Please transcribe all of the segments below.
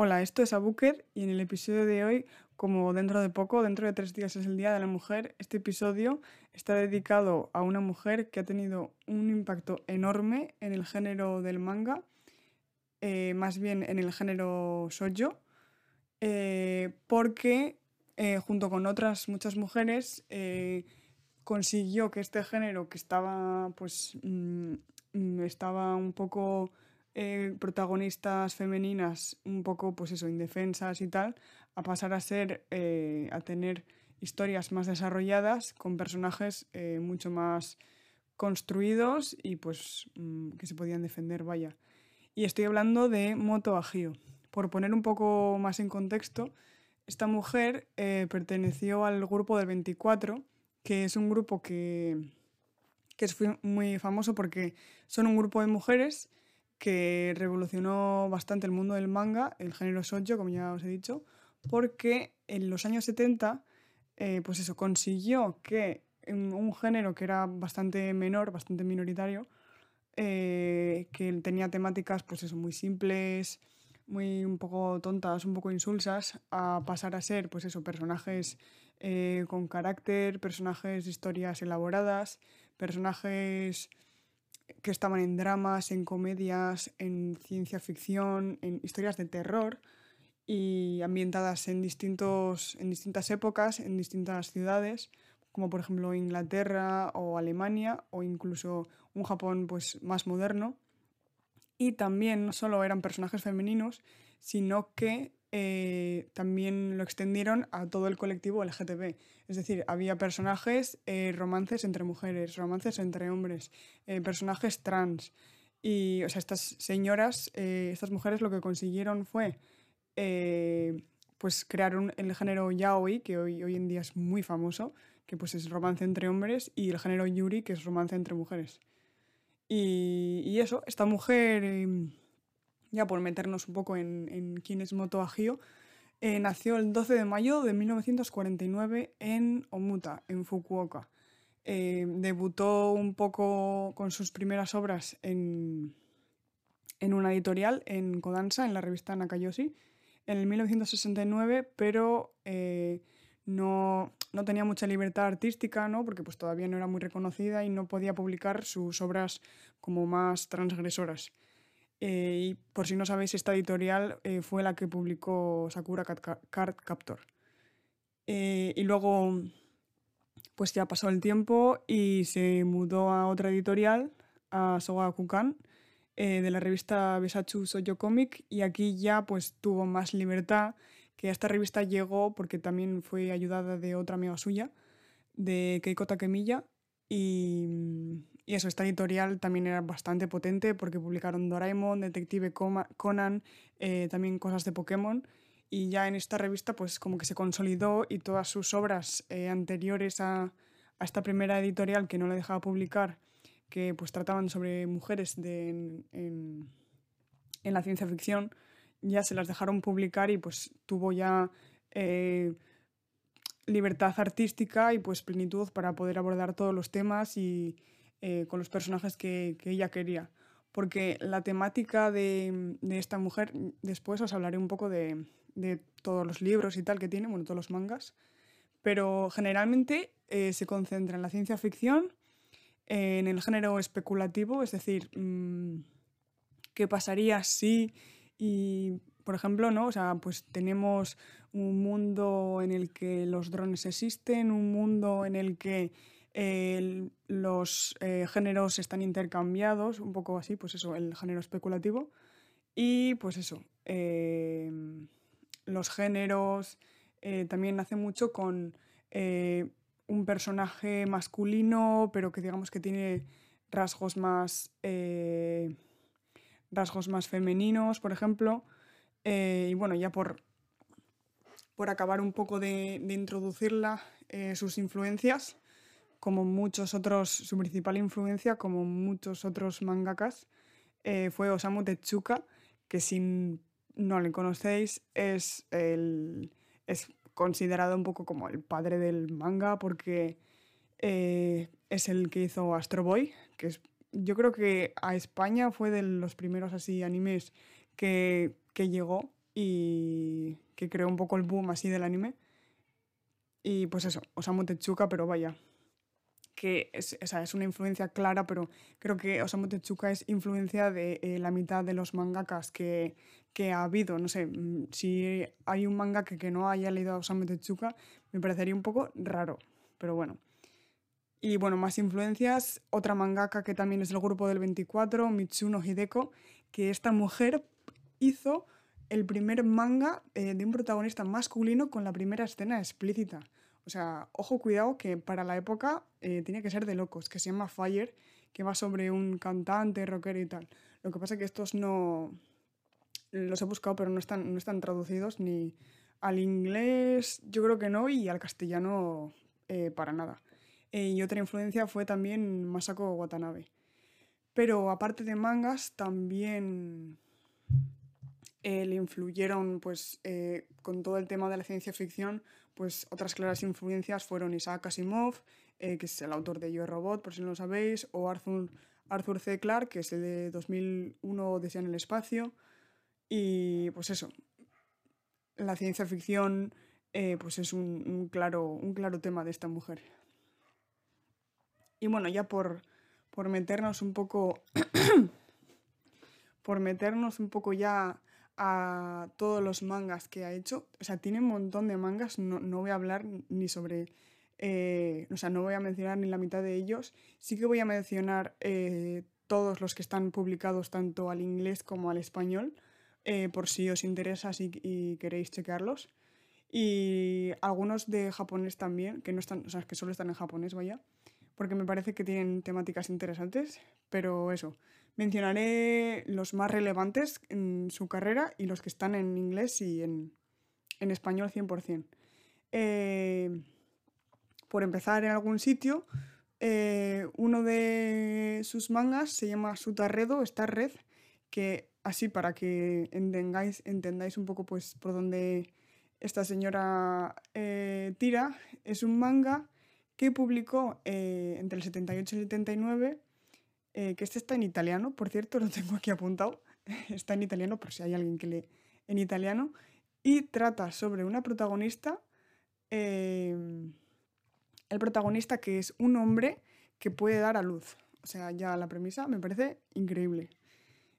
Hola, esto es Abuker y en el episodio de hoy, como dentro de poco, dentro de tres días es el Día de la Mujer, este episodio está dedicado a una mujer que ha tenido un impacto enorme en el género del manga, eh, más bien en el género shoujo, eh, porque eh, junto con otras muchas mujeres consiguió que este género que estaba pues mm, mm, estaba un poco eh, protagonistas femeninas un poco, pues eso, indefensas y tal, a pasar a ser, eh, a tener historias más desarrolladas con personajes eh, mucho más construidos y pues mm, que se podían defender, vaya. Y estoy hablando de Moto Agio. Por poner un poco más en contexto, esta mujer perteneció al grupo del 24, que es un grupo que, que es muy famoso porque son un grupo de mujeres que revolucionó bastante el mundo del manga, el género shoujo, como ya os he dicho, porque en los años 70, eh, pues eso, consiguió que un género que era bastante menor, bastante minoritario, eh, que tenía temáticas, pues eso, muy simples, muy un poco tontas, un poco insulsas, a pasar a ser, pues eso, personajes eh, con carácter, personajes de historias elaboradas, personajes que estaban en dramas, en comedias, en ciencia ficción, en historias de terror y ambientadas en, distintos, en distintas épocas, en distintas ciudades, como por ejemplo Inglaterra o Alemania o incluso un Japón pues, más moderno. Y también no solo eran personajes femeninos, sino que eh, también lo extendieron a todo el colectivo LGTB. Es decir, había personajes, eh, romances entre mujeres, romances entre hombres, eh, personajes trans. Y, o sea, estas señoras, estas mujeres lo que consiguieron fue pues crear el género yaoi, que hoy, en día es muy famoso, que pues es romance entre hombres, y el género yuri, que es romance entre mujeres. Y, y eso, esta mujer em, ya por meternos un poco en, quién es Moto Agio, eh, nació el 12 de mayo de 1949 en Omuta, en Fukuoka. Eh, debutó un poco con sus primeras obras en, en una editorial, en Kodansha, en la revista Nakayoshi, en el 1969, pero eh, no, no, tenía mucha libertad artística, ¿no? porque pues, todavía no era muy reconocida y no podía publicar sus obras como más transgresoras. Eh, y por si no sabéis, esta editorial eh, fue la que publicó Sakura Card Captor. Eh, y luego, pues ya pasó el tiempo y se mudó a otra editorial, a Soga Kukan, de la revista Besachu Soyo Comic, y aquí ya pues tuvo más libertad, que a esta revista llegó porque también fue ayudada de otra amiga suya, de Keiko Takemiya, y, y eso, esta editorial también era bastante potente porque publicaron Doraemon, Detective Conan, eh, también cosas de Pokémon. Y ya en esta revista pues como que se consolidó y todas sus obras eh, anteriores a, a, esta primera editorial que no le dejaba publicar, que pues trataban sobre mujeres de, en, en, en, la ciencia ficción, ya se las dejaron publicar y pues tuvo ya... Eh, libertad artística y pues plenitud para poder abordar todos los temas y, eh, con los personajes que, ella quería. Porque la temática de, esta mujer, después os hablaré un poco de, todos los libros y tal que tiene, bueno, todos los mangas, pero generalmente eh, se concentra en la ciencia ficción, en el género especulativo, es decir, mm, qué pasaría si y por ejemplo, ¿no? O sea, pues tenemos un mundo en el que los drones existen, un mundo en el que los eh, géneros están intercambiados, un poco así, pues eso, el género especulativo. Y pues eso, eh, los géneros eh, también hace mucho con un personaje masculino, pero que digamos que tiene rasgos más, rasgos más femeninos, por ejemplo. y bueno, ya por, por acabar un poco de introducirla, sus influencias como muchos otros, su principal influencia, como muchos otros mangakas, eh, fue Osamu Tezuka, que si no le conocéis es, el, es considerado un poco como el padre del manga porque eh, es el que hizo Astro Boy, que es, yo creo que a España fue de los primeros así animes que, que llegó y que creó un poco el boom así del anime. Y pues eso, Osamu Tezuka, pero vaya, que es, es una influencia clara, pero creo que Osamu Tezuka es influencia de eh, la mitad de los mangakas que, que, ha habido. No sé, mm, si hay un mangaka que no haya leído a Osamu Tezuka, me parecería un poco raro, pero bueno. Y bueno, más influencias, otra mangaka que también es del grupo del 24, Mitsuno Hideko, que esta mujer hizo el primer manga eh, de un protagonista masculino con la primera escena explícita. O sea, ojo, cuidado, que para la época eh, tenía que ser de locos, que se llama Fire, que va sobre un cantante, rockero y tal. Lo que pasa es que estos no... Los he buscado, pero no están, no están traducidos ni al inglés, yo creo que no, y al castellano eh, para nada. Eh, y otra influencia fue también Masako Watanabe. Pero aparte de mangas, también le influyeron, pues, con todo el tema de la ciencia ficción, pues otras claras influencias fueron Isaac Asimov, eh, que es el autor de Yo Robot, por si no lo sabéis, o Arthur, Arthur C. Clarke, que es el de 2001 Desea en el espacio. Y pues eso, la ciencia ficción eh, pues es un, claro, un claro tema de esta mujer. Y bueno, ya por, por meternos un poco... por meternos un poco ya a todos los mangas que ha hecho. O sea, tiene un montón de mangas, no, voy a hablar ni sobre... Eh, o sea, no voy a mencionar ni la mitad de ellos. Sí que voy a mencionar eh, todos los que están publicados tanto al inglés como al español, eh, por si os interesa y queréis checarlos. Y algunos de japonés también, que no están, o sea, que solo están en japonés, vaya, porque me parece que tienen temáticas interesantes, pero eso, Mencionaré los más relevantes en su carrera y los que están en inglés y en, español 100%. Eh, por empezar en algún sitio, eh, uno de sus mangas se llama Sutarredo, Star Red, que así para que entendáis, entendáis un poco pues, por dónde esta señora eh, tira, es un manga que publicó entre el 78 y el 79 eh, que este está en italiano, por cierto, lo tengo aquí apuntado, está en italiano por si hay alguien que lee en italiano, y trata sobre una protagonista, em, el protagonista que es un hombre que puede dar a luz. O sea, ya la premisa me parece increíble.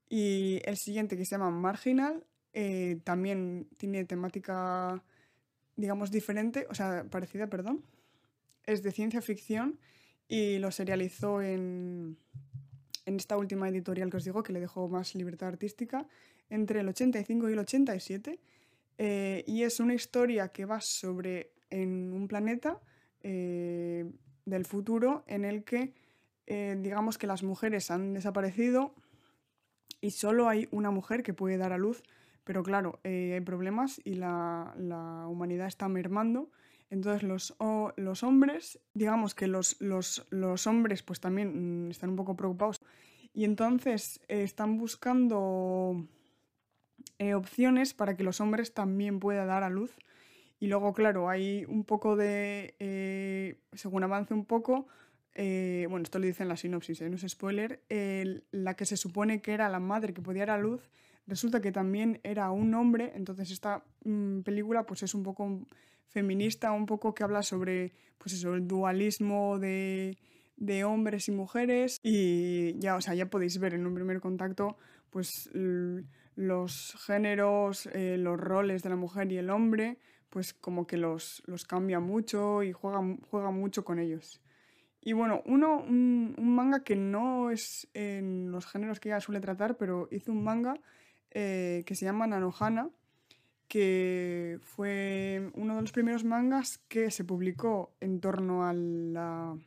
Y el siguiente que se llama Marginal, eh, también tiene temática, digamos, diferente, o sea, parecida, perdón. Es de ciencia ficción y lo serializó en, en esta última editorial que os digo, que le dejó más libertad artística, entre el 85 y el 87. Eh, y es una historia que va sobre en un planeta eh, del futuro en el que eh, digamos que las mujeres han desaparecido y solo hay una mujer que puede dar a luz, pero claro, hay problemas y la, la humanidad está mermando entonces los, los hombres, digamos que los, los, los, hombres pues también mm, están un poco preocupados y entonces eh, están buscando eh, opciones para que los hombres también puedan dar a luz. Y luego, claro, hay un poco de, eh, según avance un poco, bueno, esto lo dice en la sinopsis, no es spoiler, la que se supone que era la madre que podía dar a luz, resulta que también era un hombre, entonces esta mm, película pues es un poco feminista, un poco que habla sobre pues eso, el dualismo de, de hombres y mujeres y ya, o sea, ya podéis ver en un primer contacto pues los géneros, eh, los roles de la mujer y el hombre, pues como que los, los cambia mucho y juega, juega mucho con ellos. Y bueno, uno, un, manga que no es en los géneros que ella suele tratar, pero hizo un manga eh, que se llama Nanohana, que fue uno de los primeros mangas que se publicó en torno al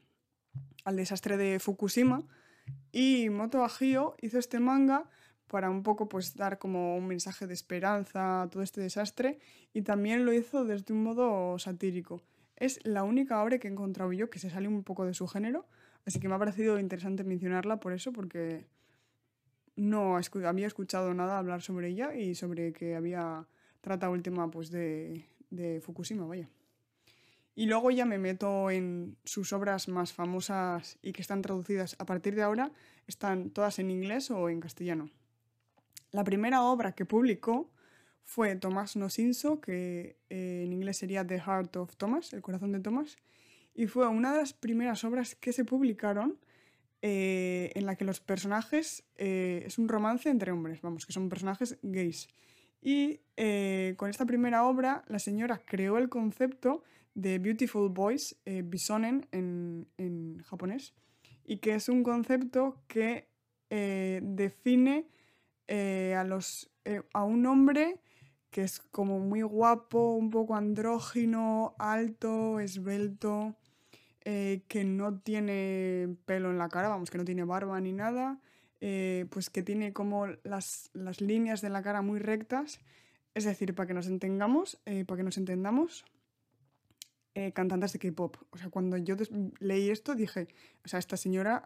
desastre de Fukushima. Y Moto Agio hizo este manga para un poco pues dar como un mensaje de esperanza a todo este desastre y también lo hizo desde un modo satírico. Es la única obra que he encontrado yo que se sale un poco de su género, así que me ha parecido interesante mencionarla por eso, porque no había escuchado nada hablar sobre ella y sobre que había tratado el tema pues, de, de Fukushima, vaya. Y luego ya me meto en sus obras más famosas y que están traducidas a partir de ahora, están todas en inglés o en castellano. La primera obra que publicó fue Tomás Nosinso, que eh, en inglés sería The Heart of Thomas, el corazón de Thomas, y fue una de las primeras obras que se publicaron eh, en la que los personajes eh, es un romance entre hombres, vamos, que son personajes gays. Y con esta primera obra, la señora creó el concepto de Beautiful Boys, bisonen en, en japonés, y que es un concepto que define a, los, a un hombre que es como muy guapo, un poco andrógino, alto, esbelto, eh, que no tiene pelo en la cara, vamos, que no tiene barba ni nada, eh, pues que tiene como las, líneas de la cara muy rectas, es decir, para que nos entendamos, eh, para que nos entendamos, cantantes de K-pop. O sea, cuando yo leí esto dije, o sea, esta señora,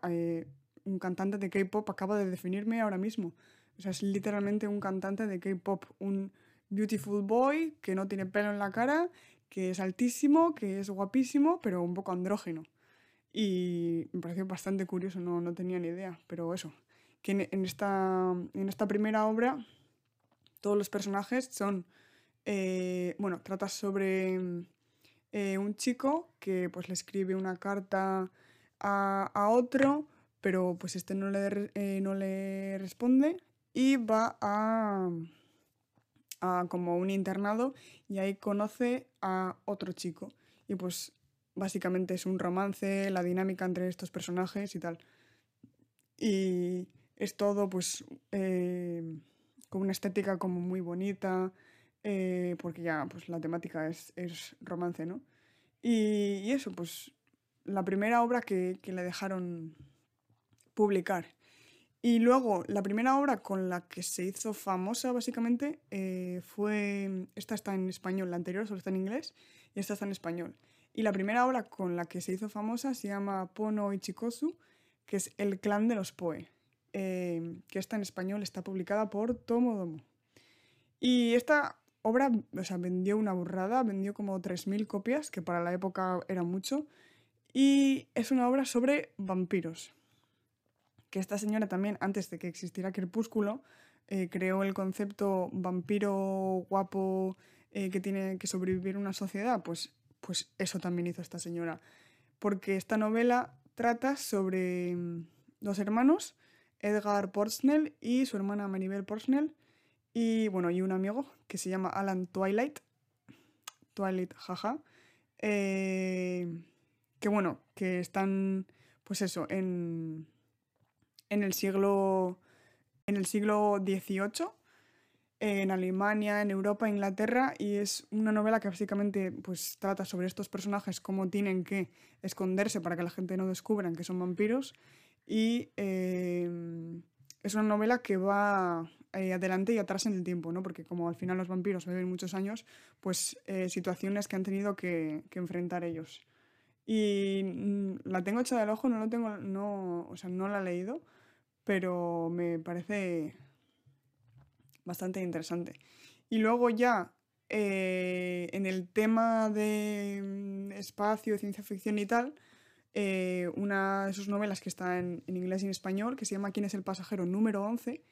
un cantante de K-pop acaba de definirme ahora mismo. O sea, es literalmente un cantante de K-pop, un beautiful boy que no tiene pelo en la cara, que es altísimo, que es guapísimo, pero un poco andrógeno. Y me pareció bastante curioso, no, no tenía ni idea, pero eso, que en, esta, en esta primera obra todos los personajes son, eh, bueno, trata sobre eh, un chico que pues le escribe una carta a, a otro, pero pues este no le, eh, no le responde y va a a como un internado y ahí conoce a otro chico. Y pues básicamente es un romance, la dinámica entre estos personajes y tal. Y es todo pues eh, con una estética como muy bonita, eh, porque ya pues la temática es, es romance, ¿no? Y, y, eso, pues la primera obra que, que le dejaron publicar. Y luego, la primera obra con la que se hizo famosa, básicamente, eh, fue. Esta está en español, la anterior solo está en inglés, y esta está en español. Y la primera obra con la que se hizo famosa se llama Pono Ichikosu, que es El clan de los Poe, eh, que está en español, está publicada por Tomodomo. Y esta obra, o sea, vendió una burrada, vendió como 3.000 copias, que para la época era mucho, y es una obra sobre vampiros que esta señora también, antes de que existiera Crepúsculo, eh, creó el concepto vampiro guapo eh, que tiene que sobrevivir una sociedad, pues, pues eso también hizo esta señora. Porque esta novela trata sobre mm, dos hermanos, Edgar Portsnell y su hermana Maribel Portsnell, y bueno, y un amigo que se llama Alan Twilight, Twilight, jaja, eh, que bueno, que están, pues eso, en, en el siglo, en el siglo XVIII, en Alemania, en Europa, Inglaterra, y es una novela que básicamente pues, trata sobre estos personajes, cómo tienen que esconderse para que la gente no descubra que son vampiros, y eh, es una novela que va eh, adelante y atrás en el tiempo, ¿no? porque como al final los vampiros viven muchos años, pues eh, situaciones que han tenido que, que enfrentar ellos. Y mm, la tengo hecha del ojo, no lo tengo, no, o sea, no la he leído, pero me parece bastante interesante. Y luego ya eh, en el tema de mm, espacio, ciencia ficción y tal, eh, una de sus novelas que está en, inglés y en español, que se llama ¿Quién es el pasajero número 11?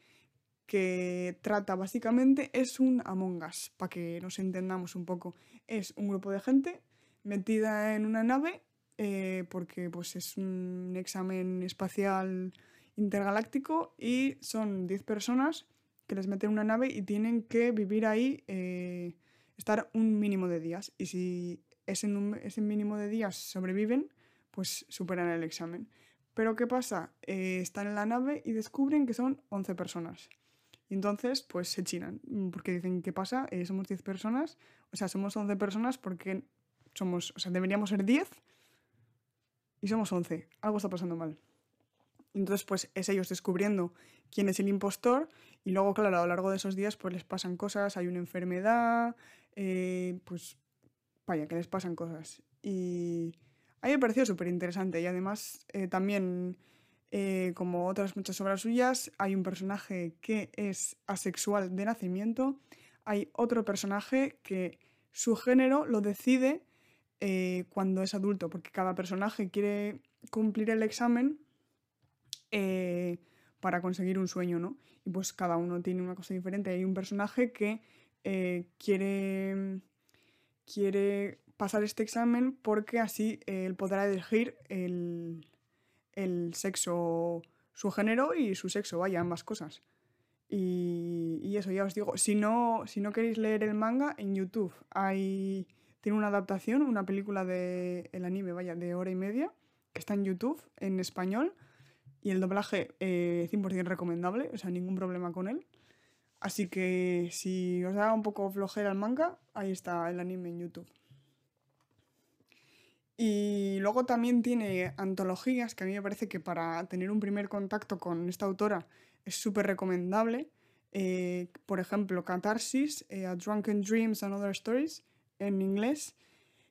que trata básicamente, es un Among Us, para que nos entendamos un poco. Es un grupo de gente metida en una nave eh, porque pues, es un examen espacial intergaláctico y son 10 personas que les meten una nave y tienen que vivir ahí, eh, estar un mínimo de días. Y si ese, ese mínimo de días sobreviven, pues superan el examen. Pero ¿qué pasa? Eh, están en la nave y descubren que son 11 personas. Y entonces, pues se chinan, porque dicen, ¿qué pasa? Eh, somos 10 personas, o sea, somos 11 personas porque somos, o sea, deberíamos ser 10 y somos 11. Algo está pasando mal. Entonces, pues es ellos descubriendo quién es el impostor y luego, claro, a lo largo de esos días, pues les pasan cosas, hay una enfermedad, eh, pues vaya, que les pasan cosas. Y a mí me pareció súper interesante y además eh, también, eh, como otras muchas obras suyas, hay un personaje que es asexual de nacimiento, hay otro personaje que su género lo decide cuando es adulto, porque cada personaje quiere cumplir el examen eh, para conseguir un sueño, ¿no? Y pues cada uno tiene una cosa diferente. Hay un personaje que eh, quiere, quiere pasar este examen porque así él podrá elegir el, el sexo, su género y su sexo, vaya, ambas cosas. Y, eso, ya os digo, si no, si no queréis leer el manga, en YouTube hay, tiene una adaptación, una película de el anime, vaya, de hora y media, que está en YouTube, en español, y el doblaje eh, 100% recomendable, o sea, ningún problema con él. Así que si os da un poco flojera el manga, ahí está el anime en YouTube. Y luego también tiene antologías que a mí me parece que para tener un primer contacto con esta autora es súper recomendable. Eh, por ejemplo, Catharsis, eh, A Drunken Dreams and Other Stories, en inglés,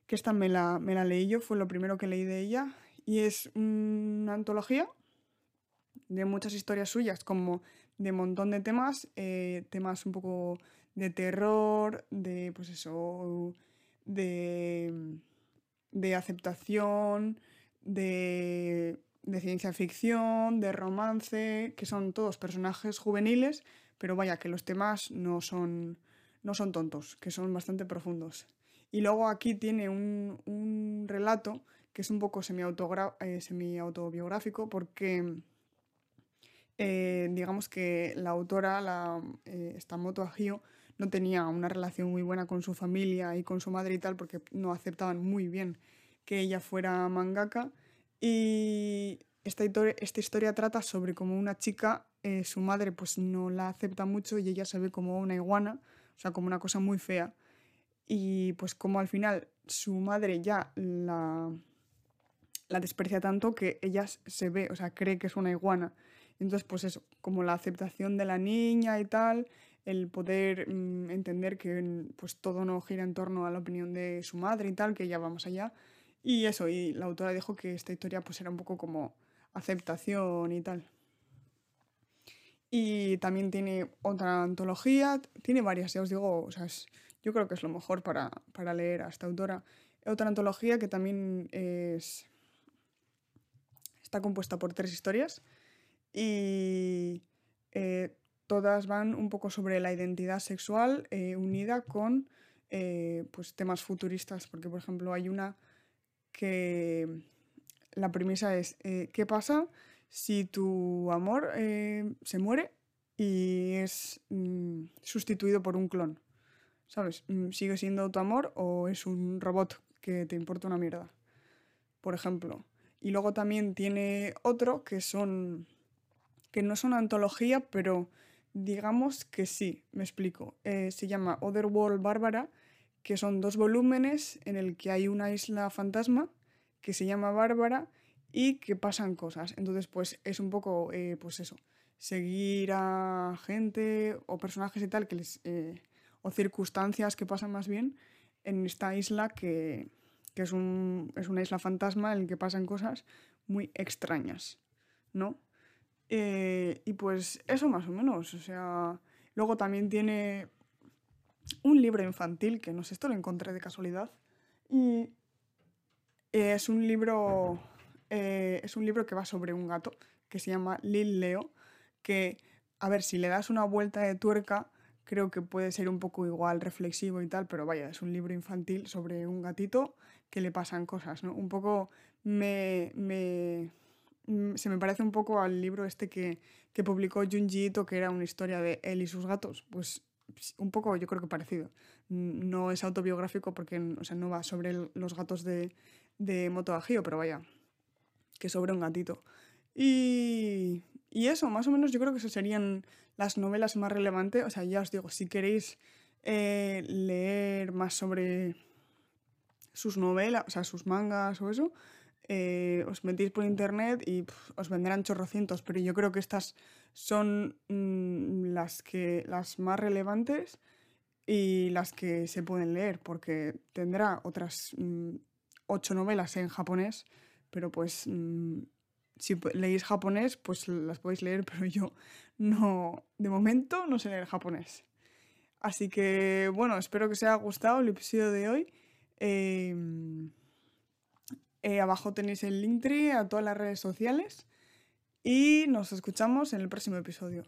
que esta me la, me la leí yo, fue lo primero que leí de ella. Y es una antología de muchas historias suyas, como de un montón de temas, eh, temas un poco de terror, de pues eso, de de aceptación, de, ciencia ficción, de romance, que son todos personajes juveniles, pero vaya, que los temas no son, no son tontos, que son bastante profundos. Y luego aquí tiene un, relato que es un poco eh, semi-autobiográfico porque eh, digamos que la autora, la, eh, esta Moto Agio, no tenía una relación muy buena con su familia y con su madre y tal, porque no aceptaban muy bien que ella fuera mangaka. Y esta esta historia trata sobre cómo una chica, eh, su madre pues no la acepta mucho y ella se ve como una iguana, o sea, como una cosa muy fea. Y pues como al final su madre ya la, la desprecia tanto que ella se ve, o sea, cree que es una iguana. Entonces, pues eso, como la aceptación de la niña y tal, el poder mm, entender que pues todo no gira en torno a la opinión de su madre y tal, que ya vamos allá. Y eso, y la autora dijo que esta historia pues era un poco como aceptación y tal. Y también tiene otra antología, tiene varias, ya os digo, o sea, yo creo que es lo mejor para, para leer a esta autora. Otra antología que también es, está compuesta por tres historias y eh, todas van un poco sobre la identidad sexual eh, unida con eh, pues temas futuristas, porque por ejemplo hay una que la premisa es ¿qué pasa si tu amor se muere y es mm, sustituido por un clon? ¿Sabes? Mm, ¿Sigue siendo tu amor o es un robot que te importa una mierda? Por ejemplo. Y luego también tiene otro que son que no es una antología, pero digamos que sí, me explico. Eh, se llama Otherworld Bárbara, que son dos volúmenes en el que hay una isla fantasma que se llama Bárbara y que pasan cosas. Entonces, pues es un poco, eh, pues eso, seguir a gente o personajes y tal, que les, eh, o circunstancias que pasan más bien en esta isla que, que es, un, es una isla fantasma en la que pasan cosas muy extrañas, ¿no? Eh, y pues eso más o menos. O sea, luego también tiene un libro infantil, que no sé, esto lo encontré de casualidad. Y es un libro. Eh, es un libro que va sobre un gato que se llama Lil Leo. Que, a ver, si le das una vuelta de tuerca, creo que puede ser un poco igual reflexivo y tal, pero vaya, es un libro infantil sobre un gatito que le pasan cosas, ¿no? Un poco me, me se me parece un poco al libro este que, que publicó Junji Ito, que era una historia de él y sus gatos. Pues un poco yo creo que parecido. No es autobiográfico porque o sea, no va sobre los gatos de, de Moto Agio, pero vaya, que sobre un gatito. Y, y, eso, más o menos yo creo que esas serían las novelas más relevantes. O sea, ya os digo, si queréis eh, leer más sobre sus novelas, o sea, sus mangas o eso, eh, os metéis por internet y os vendrán chorrocientos, pero yo creo que estas son mm, las, que, las más relevantes y las que se pueden leer, porque tendrá otras mm, ocho novelas en japonés, pero pues mm, si leéis japonés, pues las podéis leer, pero yo no, de momento no sé leer japonés. Así que bueno, espero que os haya gustado el episodio de hoy. Em, eh, abajo tenéis el link a todas las redes sociales y nos escuchamos en el próximo episodio.